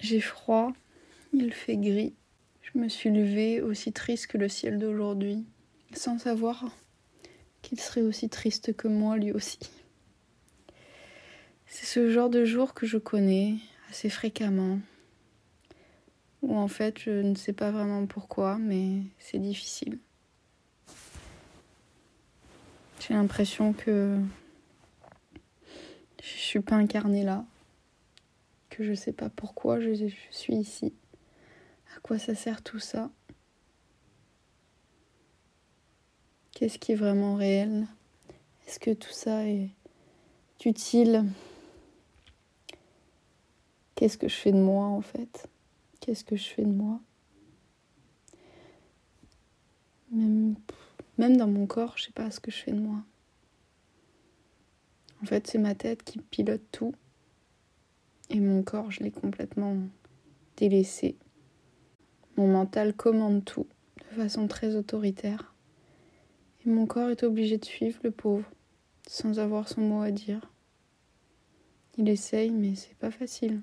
J'ai froid, il fait gris. Je me suis levée aussi triste que le ciel d'aujourd'hui, sans savoir qu'il serait aussi triste que moi lui aussi. C'est ce genre de jour que je connais assez fréquemment, où en fait je ne sais pas vraiment pourquoi, mais c'est difficile. J'ai l'impression que je suis pas incarnée là, je sais pas pourquoi je, suis ici, à quoi ça sert tout ça, qu'est-ce qui est vraiment réel, est-ce que tout ça est utile, qu'est-ce que je fais de moi en fait, qu'est-ce que je fais de moi? Même, dans mon corps, je sais pas ce que je fais de moi. En fait, c'est ma tête qui pilote tout. Et mon corps, je l'ai complètement délaissé. Mon mental commande tout de façon très autoritaire. Et mon corps est obligé de suivre le pauvre, sans avoir son mot à dire. Il essaye, mais c'est pas facile.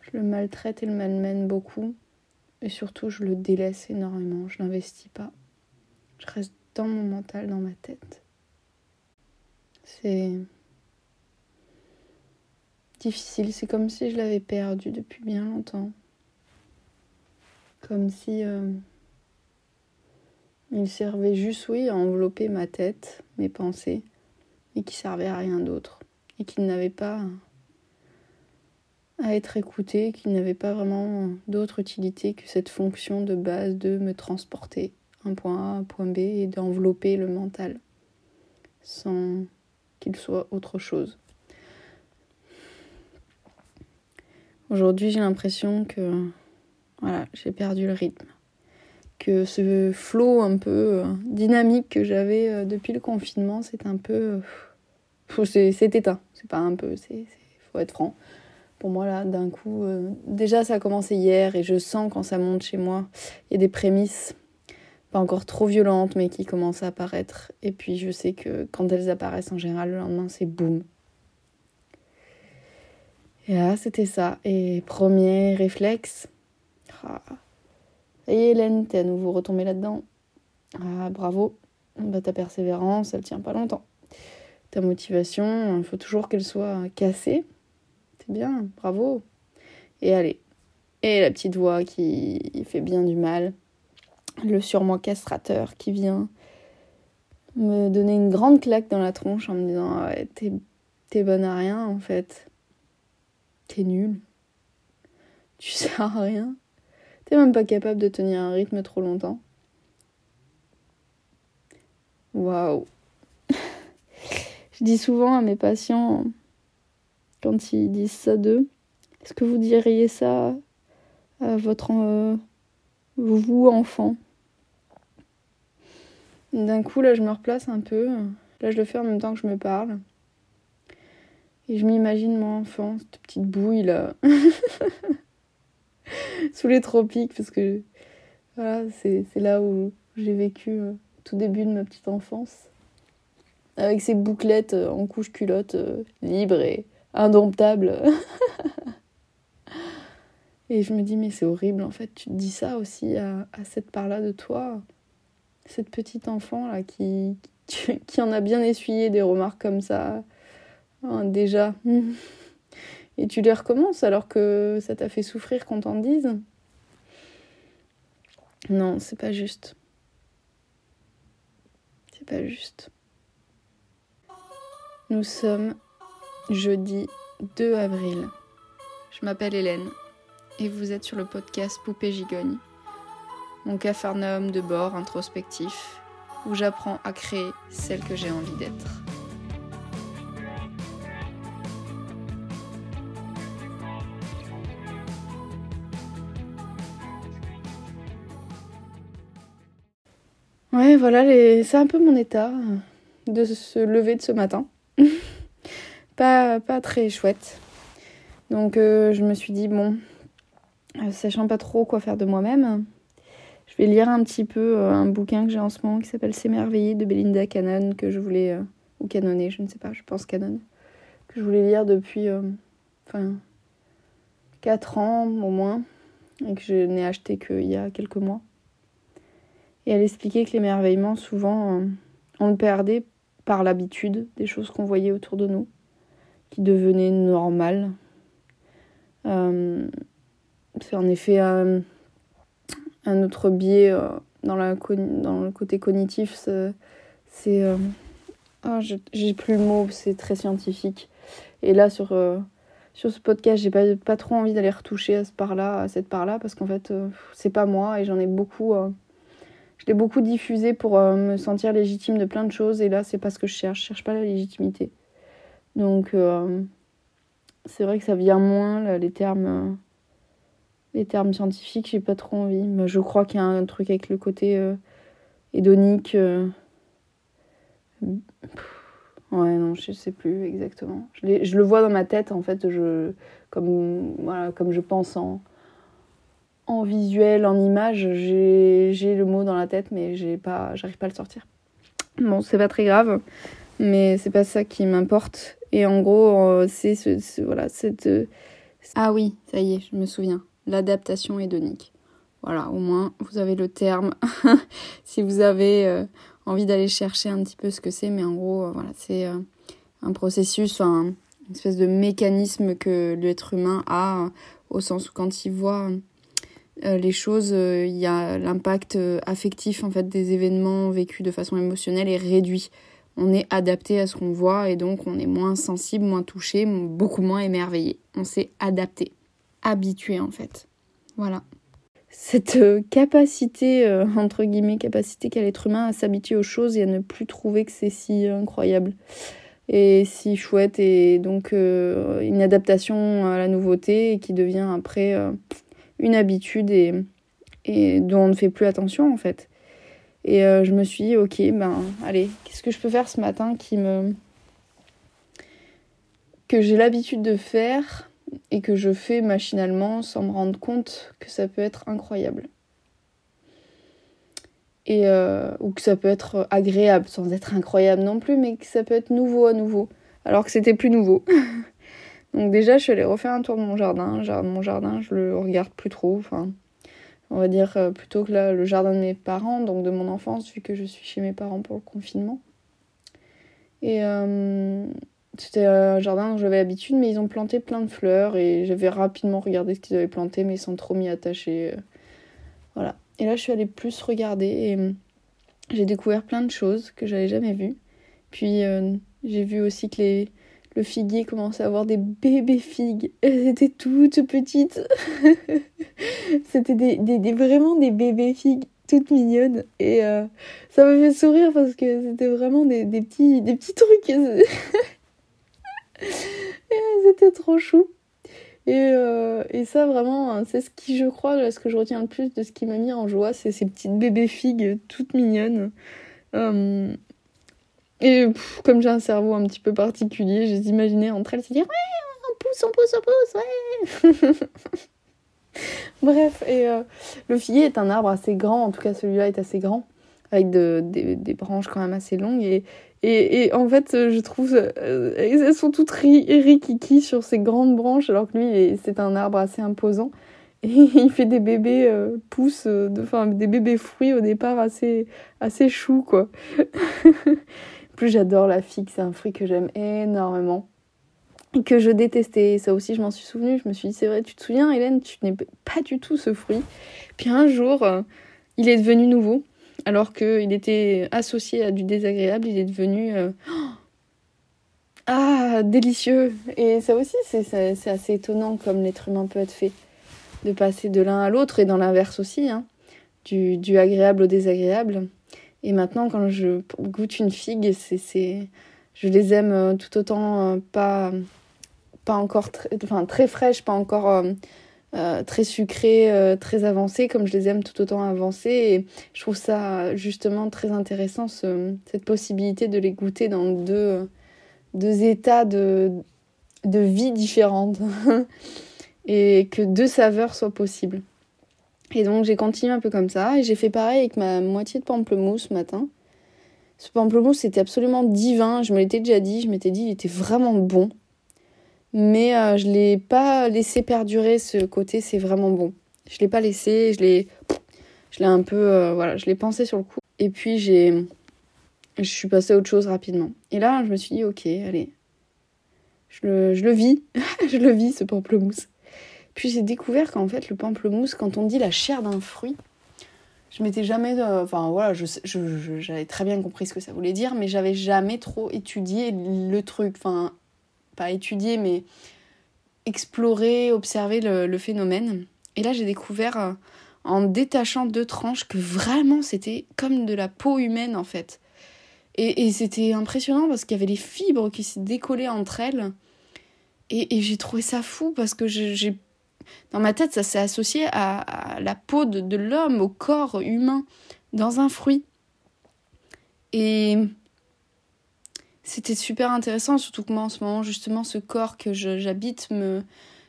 Je le maltraite et le malmène beaucoup. Et surtout, je le délaisse énormément. Je n'investis pas. Je reste dans mon mental, dans ma tête. C'est difficile. C'est comme si je l'avais perdu depuis bien longtemps. Comme si euh, il servait juste, oui, à envelopper ma tête, mes pensées, et qui servait à rien d'autre. Et qu'il n'avait pas à être écouté, qu'il n'avait pas vraiment d'autre utilité que cette fonction de base de me transporter un point A, un point B et d'envelopper le mental sans qu'il soit autre chose. Aujourd'hui, j'ai l'impression que voilà, j'ai perdu le rythme. Que ce flot un peu euh, dynamique que j'avais euh, depuis le confinement, c'est un peu. Euh, c'est éteint. C'est pas un peu, c'est faut être franc. Pour moi, là, d'un coup, déjà ça a commencé hier et je sens quand ça monte chez moi, il y a des prémices pas encore trop violentes, mais qui commencent à apparaître. Et puis je sais que quand elles apparaissent en général, le lendemain, c'est boum. Et là, c'était ça. Et premier réflexe. Ah. Et Hélène, t'es à nouveau retombée là-dedans. Ah, bravo. Bah, ta persévérance, elle tient pas longtemps. Ta motivation, il faut toujours qu'elle soit cassée. C'est bien, bravo. Et allez. Et la petite voix qui fait bien du mal le surmoi castrateur qui vient me donner une grande claque dans la tronche en me disant ouais, t'es, bonne à rien en fait. T'es nul. Tu sers à rien. T'es même pas capable de tenir un rythme trop longtemps. Waouh. Je dis souvent à mes patients, quand ils disent ça d'eux, est-ce que vous diriez ça à votre euh, vous enfant? D'un coup, là, je me replace un peu. Là, je le fais en même temps que je me parle. Et je m'imagine mon enfant, cette petite bouille là, sous les tropiques, parce que voilà, c'est là où j'ai vécu euh, tout début de ma petite enfance. Avec ses bouclettes euh, en couche culotte, euh, libre et indomptable. et je me dis, mais c'est horrible en fait, tu te dis ça aussi à, à cette part-là de toi cette petite enfant là qui, qui, en a bien essuyé des remarques comme ça hein, déjà. Et tu les recommences alors que ça t'a fait souffrir qu'on t'en dise? Non, c'est pas juste. C'est pas juste. Nous sommes jeudi 2 avril. Je m'appelle Hélène et vous êtes sur le podcast Poupée Gigogne mon capharnaüm de bord introspectif, où j'apprends à créer celle que j'ai envie d'être. Ouais, voilà, c'est un peu mon état de se lever de ce matin. pas, pas très chouette. Donc euh, je me suis dit, bon, sachant pas trop quoi faire de moi-même, je vais lire un petit peu euh, un bouquin que j'ai en ce moment qui s'appelle S'émerveiller de Belinda Cannon, que je voulais. Euh, ou canonner, je ne sais pas, je pense canon. Que je voulais lire depuis. Euh, enfin. 4 ans au moins, et que je n'ai acheté qu'il y a quelques mois. Et elle expliquait que l'émerveillement, souvent, on le perdait par l'habitude des choses qu'on voyait autour de nous, qui devenaient normales. Euh, c'est en effet un, autre biais euh, dans, la, dans le côté cognitif. C'est. Euh, oh, j'ai plus le mot, c'est très scientifique. Et là, sur, sur ce podcast, j'ai pas, pas trop envie d'aller retoucher à ce part-là, à cette part-là, parce qu'en fait, c'est pas moi et j'en ai beaucoup je l'ai beaucoup diffusé pour euh, me sentir légitime de plein de choses et là c'est pas ce que je cherche, je cherche pas la légitimité. Donc euh, c'est vrai que ça vient moins les termes euh, les termes scientifiques, j'ai pas trop envie, mais je crois qu'il y a un truc avec le côté hédonique Ouais, non, je sais plus exactement. Je, je, le vois dans ma tête, en fait, je, comme, voilà, comme je pense en, en visuel, en image, j'ai le mot dans la tête, mais j'ai pas, j'arrive pas à le sortir. Bon, c'est pas très grave, mais c'est pas ça qui m'importe. Et en gros, euh, c'est ce, voilà, cette. Euh, ah oui, ça y est, je me souviens. L'adaptation hédonique. Voilà, au moins vous avez le terme. si vous avez euh, envie d'aller chercher un petit peu ce que c'est, mais en gros, voilà, c'est un processus, un, une espèce de mécanisme que l'être humain a, au sens où quand il voit euh, les choses, euh, il y a l'impact euh, affectif en fait des événements vécus de façon émotionnelle est réduit. On est adapté à ce qu'on voit et donc on est moins sensible, moins touché, beaucoup moins émerveillé. On s'est adapté, habitué en fait. Voilà. Cette capacité, entre guillemets, capacité qu'a l'être humain à s'habituer aux choses et à ne plus trouver que c'est si incroyable et si chouette et donc une adaptation à la nouveauté et qui devient après une habitude et, dont on ne fait plus attention en fait. Et euh, je me suis dit, ok, ben allez, qu'est-ce que je peux faire ce matin qui me. que j'ai l'habitude de faire et que je fais machinalement sans me rendre compte que ça peut être incroyable. Et euh, ou que ça peut être agréable sans être incroyable non plus, mais que ça peut être nouveau à nouveau, alors que c'était plus nouveau. Donc déjà, je suis allée refaire un tour de mon jardin. Mon jardin, je le regarde plus trop. On va dire euh, plutôt que là, le jardin de mes parents, donc de mon enfance, vu que je suis chez mes parents pour le confinement. Et euh, c'était un jardin dont j'avais l'habitude, mais ils ont planté plein de fleurs et j'avais rapidement regardé ce qu'ils avaient planté, mais sans trop m'y attacher. Euh, voilà. Et là, je suis allée plus regarder et j'ai découvert plein de choses que j'avais jamais vues. Puis j'ai vu aussi que les, le figuier commençait à avoir des bébés figues. Elles étaient toutes petites. C'était des, vraiment des bébés figues toutes mignonnes. Et euh, ça m'a fait sourire parce que c'était vraiment des, petits, des petits trucs. et c'était trop chou. Et, euh, et, ça, vraiment, c'est ce qui, je crois, ce que je retiens le plus de ce qui m'a mis en joie, c'est ces petites bébés figues toutes mignonnes. Euh, et comme j'ai un cerveau un petit peu particulier, j'ai imaginé entre elles se dire Ouais, on pousse, on pousse, on pousse, ouais Bref, et euh, le figuier est un arbre assez grand, en tout cas celui-là est assez grand, avec de, des, des, branches quand même assez longues. Et, et, et en fait, je trouve euh, elles sont toutes rikiki sur ces grandes branches, alors que lui, c'est un arbre assez imposant. Et il fait des bébés euh, pousses, enfin des bébés fruits au départ assez, assez chou, quoi. plus j'adore la figue, c'est un fruit que j'aime énormément et que je détestais. Ça aussi, je m'en suis souvenu. Je me suis dit, c'est vrai, tu te souviens, Hélène, tu n'es pas du tout ce fruit. Puis un jour, euh, il est devenu nouveau, alors qu'il était associé à du désagréable, il est devenu euh, ah délicieux. Et ça aussi, c'est assez étonnant comme l'être humain peut être fait, de passer de l'un à l'autre et dans l'inverse aussi, hein, du agréable au désagréable. Et maintenant, quand je goûte une figue, c'est, je les aime euh, tout autant euh, pas, pas encore très, enfin, très fraîches, pas encore euh, très sucrées, très avancées, comme je les aime tout autant avancées. Et je trouve ça justement très intéressant, cette possibilité de les goûter dans deux, deux états de, de vie différentes. et que deux saveurs soient possibles. Et donc j'ai continué un peu comme ça et j'ai fait pareil avec ma moitié de pamplemousse ce matin. Ce pamplemousse était absolument divin, je me l'étais déjà dit, je m'étais dit il était vraiment bon. Mais euh, je l'ai pas laissé perdurer ce côté, c'est vraiment bon. Je l'ai pas laissé, je l'ai je l'ai un peu euh, voilà, je l'ai pensé sur le coup et puis j'ai je suis passée à autre chose rapidement. Et là, je me suis dit OK, allez. Je le, je le vis, je le vis ce pamplemousse. Puis j'ai découvert qu'en fait le pamplemousse quand on dit la chair d'un fruit, je m'étais jamais euh, enfin voilà, je, je, j'avais très bien compris ce que ça voulait dire mais j'avais jamais trop étudié le truc, enfin pas étudié mais explorer, observer le, phénomène. Et là, j'ai découvert euh, en détachant deux tranches que vraiment c'était comme de la peau humaine en fait. Et, c'était impressionnant parce qu'il y avait les fibres qui se décollaient entre elles. Et j'ai trouvé ça fou parce que j'ai dans ma tête, ça s'est associé à, la peau de, l'homme, au corps humain, dans un fruit. Et c'était super intéressant, surtout que moi en ce moment, justement, ce corps que j'habite me,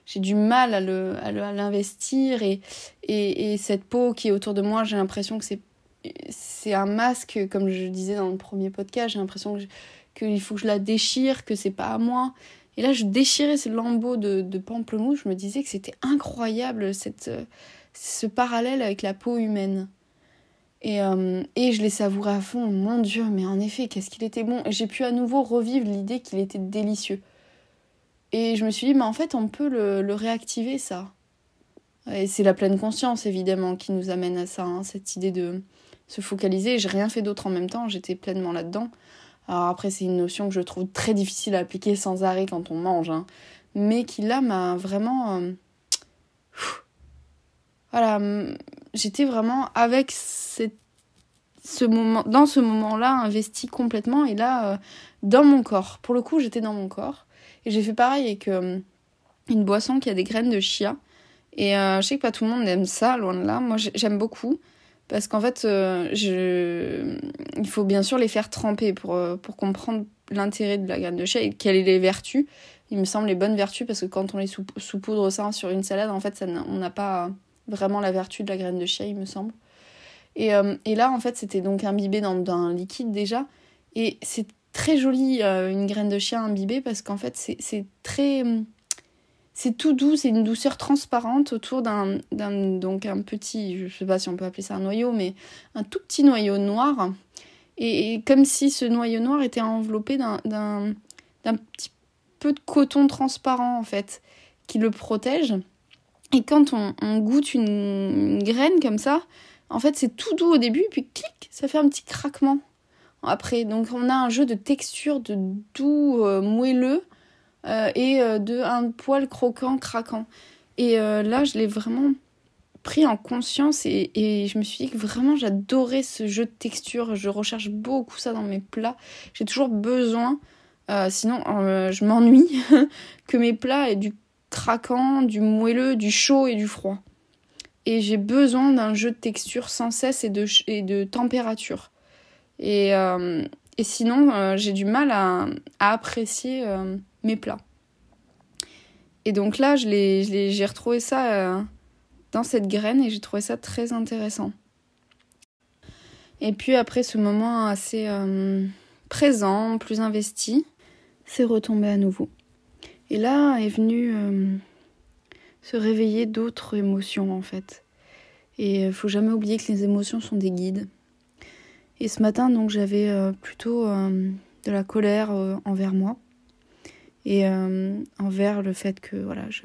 j'ai du mal à l'investir et, et, et cette peau qui est autour de moi j'ai l'impression que c'est un masque comme je disais dans le premier podcast j'ai l'impression que qu'il faut que je la déchire que c'est pas à moi et là je déchirais ce lambeau de, de pamplemousse je me disais que c'était incroyable cette ce parallèle avec la peau humaine et, euh, et je l'ai savouré à fond mon dieu mais en effet qu'est-ce qu'il était bon et j'ai pu à nouveau revivre l'idée qu'il était délicieux et je me suis dit, mais en fait, on peut le, le réactiver, ça. Et c'est la pleine conscience, évidemment, qui nous amène à ça, hein, cette idée de se focaliser. J'ai rien fait d'autre en même temps, j'étais pleinement là-dedans. Alors après, c'est une notion que je trouve très difficile à appliquer sans arrêt quand on mange, hein, mais qui là m'a vraiment... Euh... Voilà, j'étais vraiment avec ce moment, dans ce moment-là, investi complètement, et là, euh, dans mon corps. Pour le coup, j'étais dans mon corps. Et j'ai fait pareil avec euh, une boisson qui a des graines de chia. Et je sais que pas tout le monde aime ça, loin de là. Moi, j'aime beaucoup. Parce qu'en fait, euh, il faut bien sûr les faire tremper pour, euh, comprendre l'intérêt de la graine de chia et quelles sont les vertus. Il me semble les bonnes vertus parce que quand on les saupoudre ça sur une salade, en fait, on n'a pas vraiment la vertu de la graine de chia, il me semble. Et, euh, et là, en fait, c'était donc imbibé dans, un liquide déjà. Et c'est très jolie, euh, une graine de chien imbibée, parce qu'en fait, c'est très. C'est tout doux, c'est une douceur transparente autour d'un donc un petit, je sais pas si on peut appeler ça un noyau, mais un tout petit noyau noir. Et, comme si ce noyau noir était enveloppé d'un petit peu de coton transparent, en fait, qui le protège. Et quand on, goûte une, graine comme ça, en fait, c'est tout doux au début, puis clic, ça fait un petit craquement après. Donc on a un jeu de texture, de doux, euh, moelleux et euh, de un poil croquant, craquant. Et euh, là, je l'ai vraiment pris en conscience et, et, je me suis dit que vraiment j'adorais ce jeu de texture. Je recherche beaucoup ça dans mes plats. J'ai toujours besoin, sinon je m'ennuie, que mes plats aient du craquant, du moelleux, du chaud et du froid. Et j'ai besoin d'un jeu de texture sans cesse et de, et de température. Et, euh, et sinon, euh, j'ai du mal à, à apprécier euh, plats. Et donc là, j'ai retrouvé ça euh, dans cette graine et j'ai trouvé ça très intéressant. Et puis après ce moment assez euh, présent, plus investi, c'est retombé à nouveau. Et là est venu se réveiller d'autres émotions en fait. Et il faut jamais oublier que les émotions sont des guides. Et ce matin, donc, j'avais euh, plutôt euh, de la colère euh, envers moi et envers le fait que voilà, je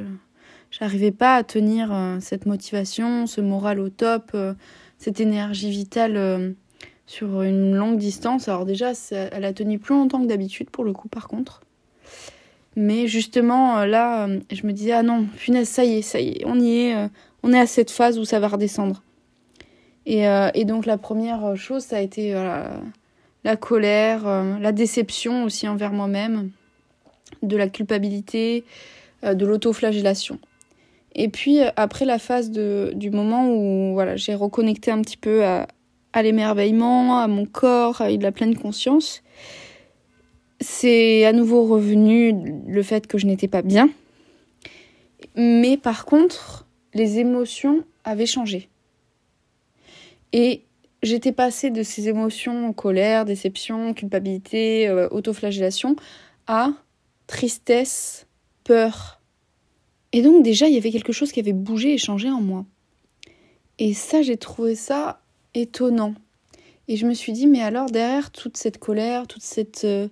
j'arrivais pas à tenir cette motivation, ce moral au top, cette énergie vitale sur une longue distance. Alors déjà, elle a tenu plus longtemps que d'habitude pour le coup, par contre. Mais justement, là, je me disais, ah non, punaise, ça y est, ça y est, on y est, on est à cette phase où ça va redescendre. Et, euh, et, donc la première chose, ça a été euh, la colère, euh, la déception aussi envers moi-même, de la culpabilité, euh, de l'autoflagellation. Et puis après la phase du moment où voilà, j'ai reconnecté un petit peu à, à l'émerveillement, à mon corps, à de la pleine conscience, c'est à nouveau revenu le fait que je n'étais pas bien. Mais par contre, les émotions avaient changé. Et j'étais passée de ces émotions, colère, déception, culpabilité, euh, autoflagellation, à tristesse, peur. Et donc déjà, il y avait quelque chose qui avait bougé et changé en moi. Et ça, j'ai trouvé ça étonnant. Et je me suis dit, mais alors derrière toute cette colère, toute cette euh,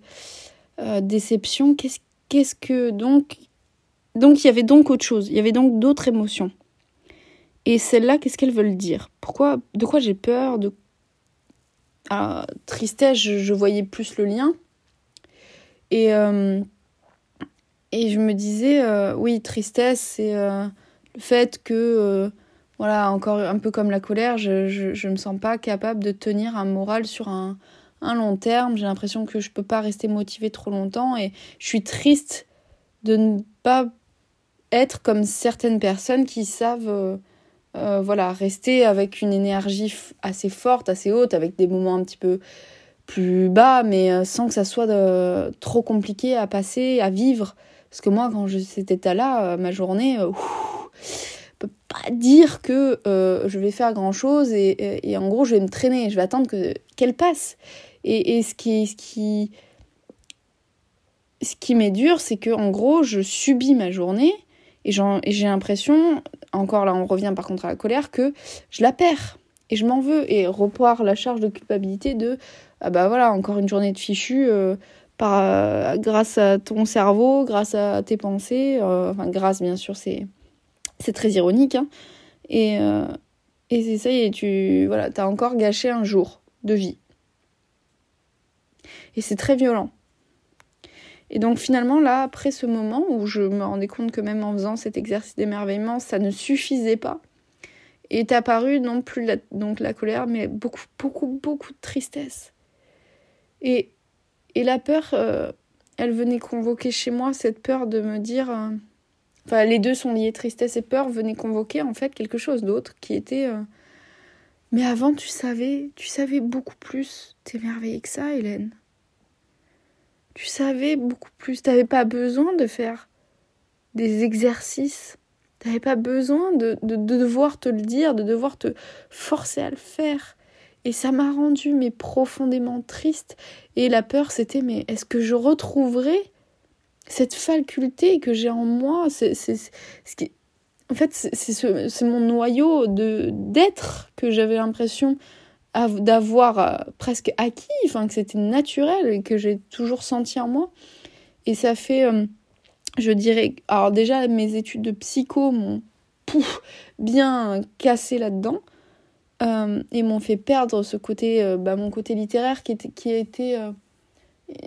euh, déception, qu'est-ce, qu'est-ce que donc... Donc il y avait donc autre chose, il y avait donc d'autres émotions. Et celles-là, qu'est-ce qu'elles veulent dire? Pourquoi De quoi j'ai peur? De ah, tristesse, je, voyais plus le lien. Et, euh, et je me disais, oui, tristesse, c'est le fait que voilà, encore un peu comme la colère, je, je, me sens pas capable de tenir un moral sur un, long terme. J'ai l'impression que je peux pas rester motivée trop longtemps et je suis triste de ne pas être comme certaines personnes qui savent euh, euh, voilà, rester avec une énergie assez forte, assez haute, avec des moments un petit peu plus bas, mais euh, sans que ça soit trop compliqué à passer, à vivre. Parce que moi, quand je cet état-là, ma journée, peux pas dire que euh, je vais faire grand chose et, en gros je vais me traîner, je vais attendre que qu'elle passe. Et, ce qui ce qui ce qui m'est dur, c'est que en gros je subis ma journée et j'ai l'impression, encore là on revient par contre à la colère, que je la perds et je m'en veux et repoir la charge de culpabilité de ah bah voilà encore une journée de fichu euh, euh, grâce à ton cerveau, grâce à tes pensées, enfin grâce bien sûr c'est c'est très ironique. Hein. Et, euh, et c'est ça, et tu voilà, encore gâché un jour de vie. Et c'est très violent. Et donc finalement, là, après ce moment où je me rendais compte que même en faisant cet exercice d'émerveillement, ça ne suffisait pas, est apparue non plus la, donc la colère, mais beaucoup, beaucoup, beaucoup de tristesse. Et, et la peur, euh, elle venait convoquer chez moi cette peur de me dire... Euh, Enfin, les deux sont liés, tristesse et peur venaient convoquer en fait quelque chose d'autre qui était. Euh, mais avant, tu savais, tu savais beaucoup plus t'émerveiller que ça, Hélène. Tu savais beaucoup plus. T'avais pas besoin de faire des exercices. T'avais pas besoin de, de, de, devoir te le dire, de devoir te forcer à le faire. Et ça m'a rendu mais profondément triste. Et la peur, c'était mais est-ce que je retrouverai cette faculté que j'ai en moi, c'est ce qui en fait c'est mon noyau de d'être que j'avais l'impression d'avoir euh, presque acquis, enfin que c'était naturel et que j'ai toujours senti en moi. Et ça fait, euh, je dirais, alors déjà mes études de psycho m'ont bien cassé là-dedans euh, et m'ont fait perdre ce côté, bah, mon côté littéraire qui, était, qui a été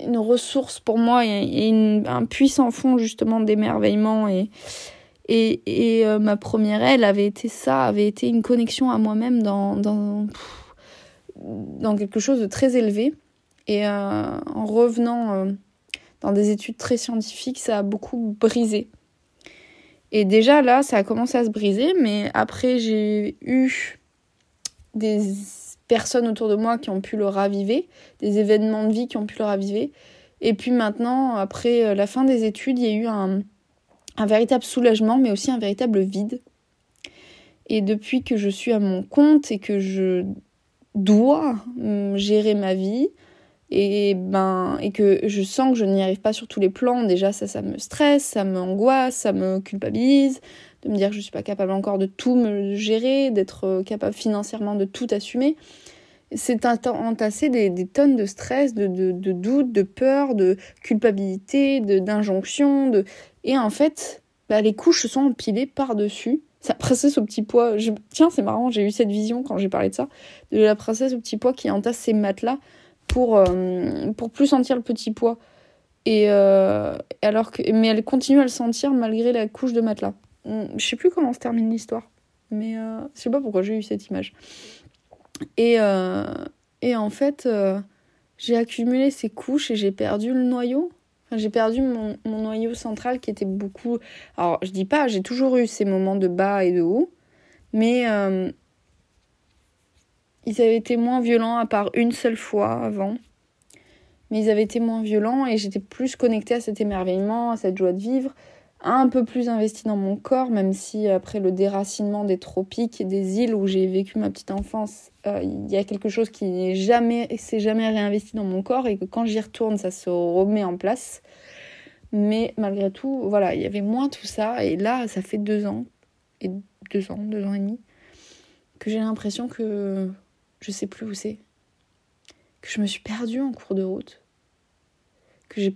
une ressource pour moi et, un puissant fond justement d'émerveillement. Et et, et euh, ma première elle avait été ça avait été une connexion à moi-même dans dans, dans quelque chose de très élevé. Et euh, en revenant euh, dans des études très scientifiques ça a beaucoup brisé. Et déjà là ça a commencé à se briser mais après j'ai eu des personnes autour de moi qui ont pu le raviver, des événements de vie qui ont pu le raviver. Et puis maintenant, après euh, la fin des études, il y a eu un, un véritable soulagement, mais aussi un véritable vide. Et depuis que je suis à mon compte et que je dois hum, gérer ma vie, et ben et que je sens que je n'y arrive pas sur tous les plans, déjà ça ça me stresse, ça m'angoisse, ça me culpabilise, de me dire que je suis pas capable encore de tout me gérer, d'être euh, capable financièrement de tout assumer. C'est entasser des, tonnes de stress, de, de, de doutes, de peur, de culpabilité, d'injonction. De... Et en fait, bah, les couches se sont empilées par-dessus. Ça princesse au petit pois. Je... Tiens, c'est marrant, j'ai eu cette vision quand j'ai parlé de ça. De la princesse au petit pois qui entasse ses matelas pour, euh, pour plus sentir le petit pois. Et euh, alors que, mais elle continue à le sentir malgré la couche de matelas. Je sais plus comment se termine l'histoire, mais euh, je sais pas pourquoi j'ai eu cette image. Et, euh, en fait, euh, j'ai accumulé ces couches et j'ai perdu le noyau. J'ai perdu mon, mon, noyau central qui était beaucoup. Alors, je dis pas, j'ai toujours eu ces moments de bas et de haut, mais euh, ils avaient été moins violents à part une seule fois avant. Mais ils avaient été moins violents et j'étais plus connectée à cet émerveillement, à cette joie de vivre un peu plus investi dans mon corps, même si après le déracinement des tropiques des îles où j'ai vécu ma petite enfance, euh, il y a quelque chose qui n'est jamais, s'est jamais réinvesti dans mon corps et que quand j'y retourne, ça se remet en place. Mais malgré tout, voilà, il y avait moins tout ça. Et là, ça fait deux ans, et deux ans, deux ans et demi, que j'ai l'impression que je sais plus où c'est. Que je me suis perdue en cours de route. Que j'ai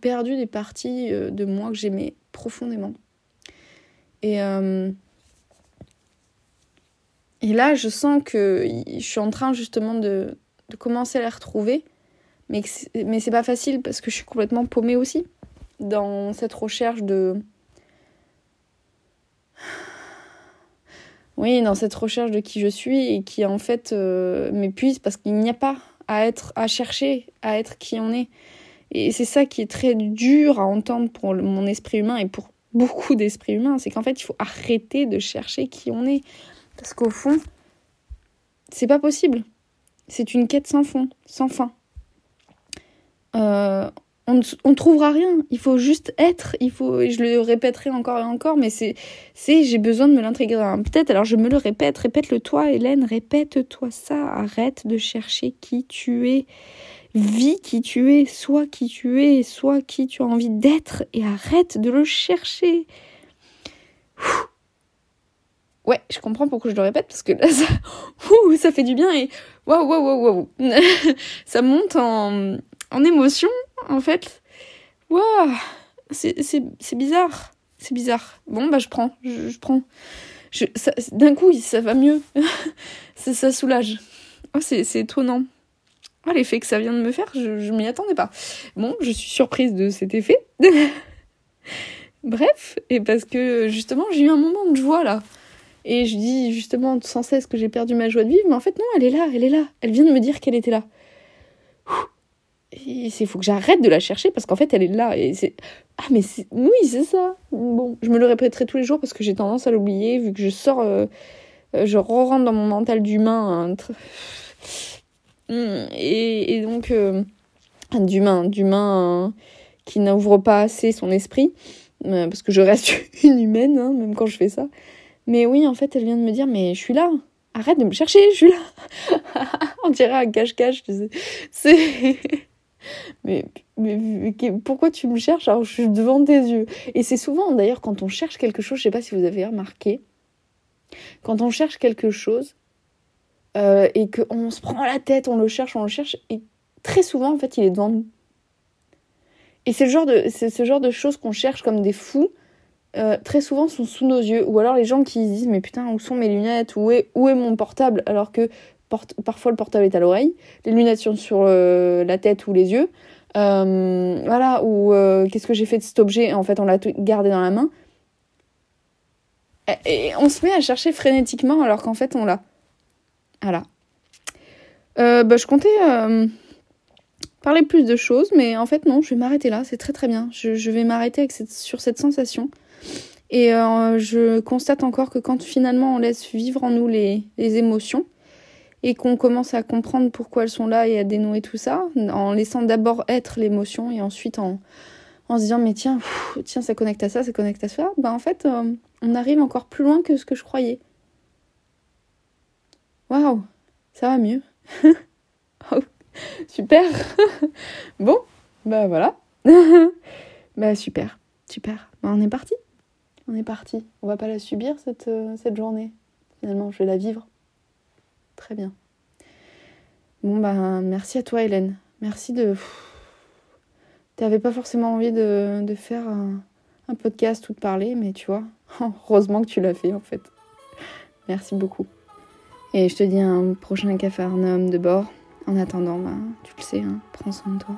perdu des parties euh, de moi que j'aimais profondément. Et, euh, et là, je sens que je suis en train justement de, de commencer à les retrouver. Mais, mais c'est pas facile parce que je suis complètement paumée aussi dans cette recherche de. Oui, dans cette recherche de qui je suis et qui en fait euh, m'épuise parce qu'il n'y a pas à être, à chercher, à être qui on est. Et c'est ça qui est très dur à entendre pour mon esprit humain et pour beaucoup d'esprits humains, c'est qu'en fait il faut arrêter de chercher qui on est. Parce qu'au fond, c'est pas possible. C'est une quête sans fond, sans fin. Euh, on ne trouvera rien. Il faut juste être. Il faut, je le répéterai encore et encore, mais c'est, c'est, j'ai besoin de me l'intégrer. Peut-être, alors je me le répète, répète-le toi, Hélène, répète-toi ça. Arrête de chercher qui tu es. Vis qui tu es, sois qui tu es, sois qui tu as envie d'être et arrête de le chercher. Ouais, je comprends pourquoi je le répète parce que là, ça, ça fait du bien et waouh, waouh, waouh, waouh. ça monte en, émotion, en fait. Waouh, c'est bizarre. C'est bizarre. Bon, bah, je prends. Je, prends. D'un coup, ça va mieux. ça, ça soulage. Oh, c'est étonnant. Oh, l'effet que ça vient de me faire, je, m'y attendais pas. Bon, je suis surprise de cet effet. Bref, et parce que justement, j'ai eu un moment de joie là. Et je dis justement sans cesse que j'ai perdu ma joie de vivre, mais en fait, non, elle est là, elle est là. Elle vient de me dire qu'elle était là il faut que j'arrête de la chercher parce qu'en fait elle est là ah mais oui c'est ça bon je me le répéterai tous les jours parce que j'ai tendance à l'oublier vu que je sors euh, euh, je re rentre dans mon mental d'humain et, donc euh, d'humain d'humain qui n'ouvre pas assez son esprit parce que je reste une humaine hein, même quand je fais ça. Mais oui en fait elle vient de me dire mais je suis là. Arrête de me chercher je suis là. On dirait un cache-cache tu sais. C'est mais, mais, pourquoi tu me cherches alors je suis devant tes yeux? Et c'est souvent d'ailleurs quand on cherche quelque chose, je sais pas si vous avez remarqué, quand on cherche quelque chose euh, et qu'on se prend la tête, on le cherche, on le cherche, et très souvent en fait il est devant nous. Et c'est ce genre de choses qu'on cherche comme des fous. Euh, très souvent sont sous nos yeux ou alors les gens qui disent mais putain où sont mes lunettes? Où est mon portable? Alors que parfois le portable est à l'oreille, les lunettes sont sur euh, la tête ou les yeux. Euh, voilà, ou qu'est-ce que j'ai fait de cet objet? En fait, on l'a gardé dans la main. Et, on se met à chercher frénétiquement alors qu'en fait, on l'a. Voilà. bah, je comptais parler plus de choses, mais en fait, non, je vais m'arrêter là. C'est très très bien. Je, vais m'arrêter sur cette sensation. Et je constate encore que quand finalement on laisse vivre en nous les, émotions, et qu'on commence à comprendre pourquoi elles sont là et à dénouer tout ça, en laissant d'abord être l'émotion et ensuite en, en se disant mais tiens, tiens ça connecte à ça, ça connecte à ça, ben en fait euh, on arrive encore plus loin que ce que je croyais. Waouh, ça va mieux. Oh, super. bon, bah voilà. bah super, super. Ben, on est parti. On est parti. On va pas la subir cette, euh, cette journée. Finalement, je vais la vivre. Très bien. Bon, ben, merci à toi, Hélène. Merci de. T'avais pas forcément envie de, de faire un, un, podcast ou de parler, mais tu vois, heureusement que tu l'as fait en fait. Merci beaucoup. Et je te dis un prochain homme de bord. En attendant, ben, tu le sais, hein, prends soin de toi.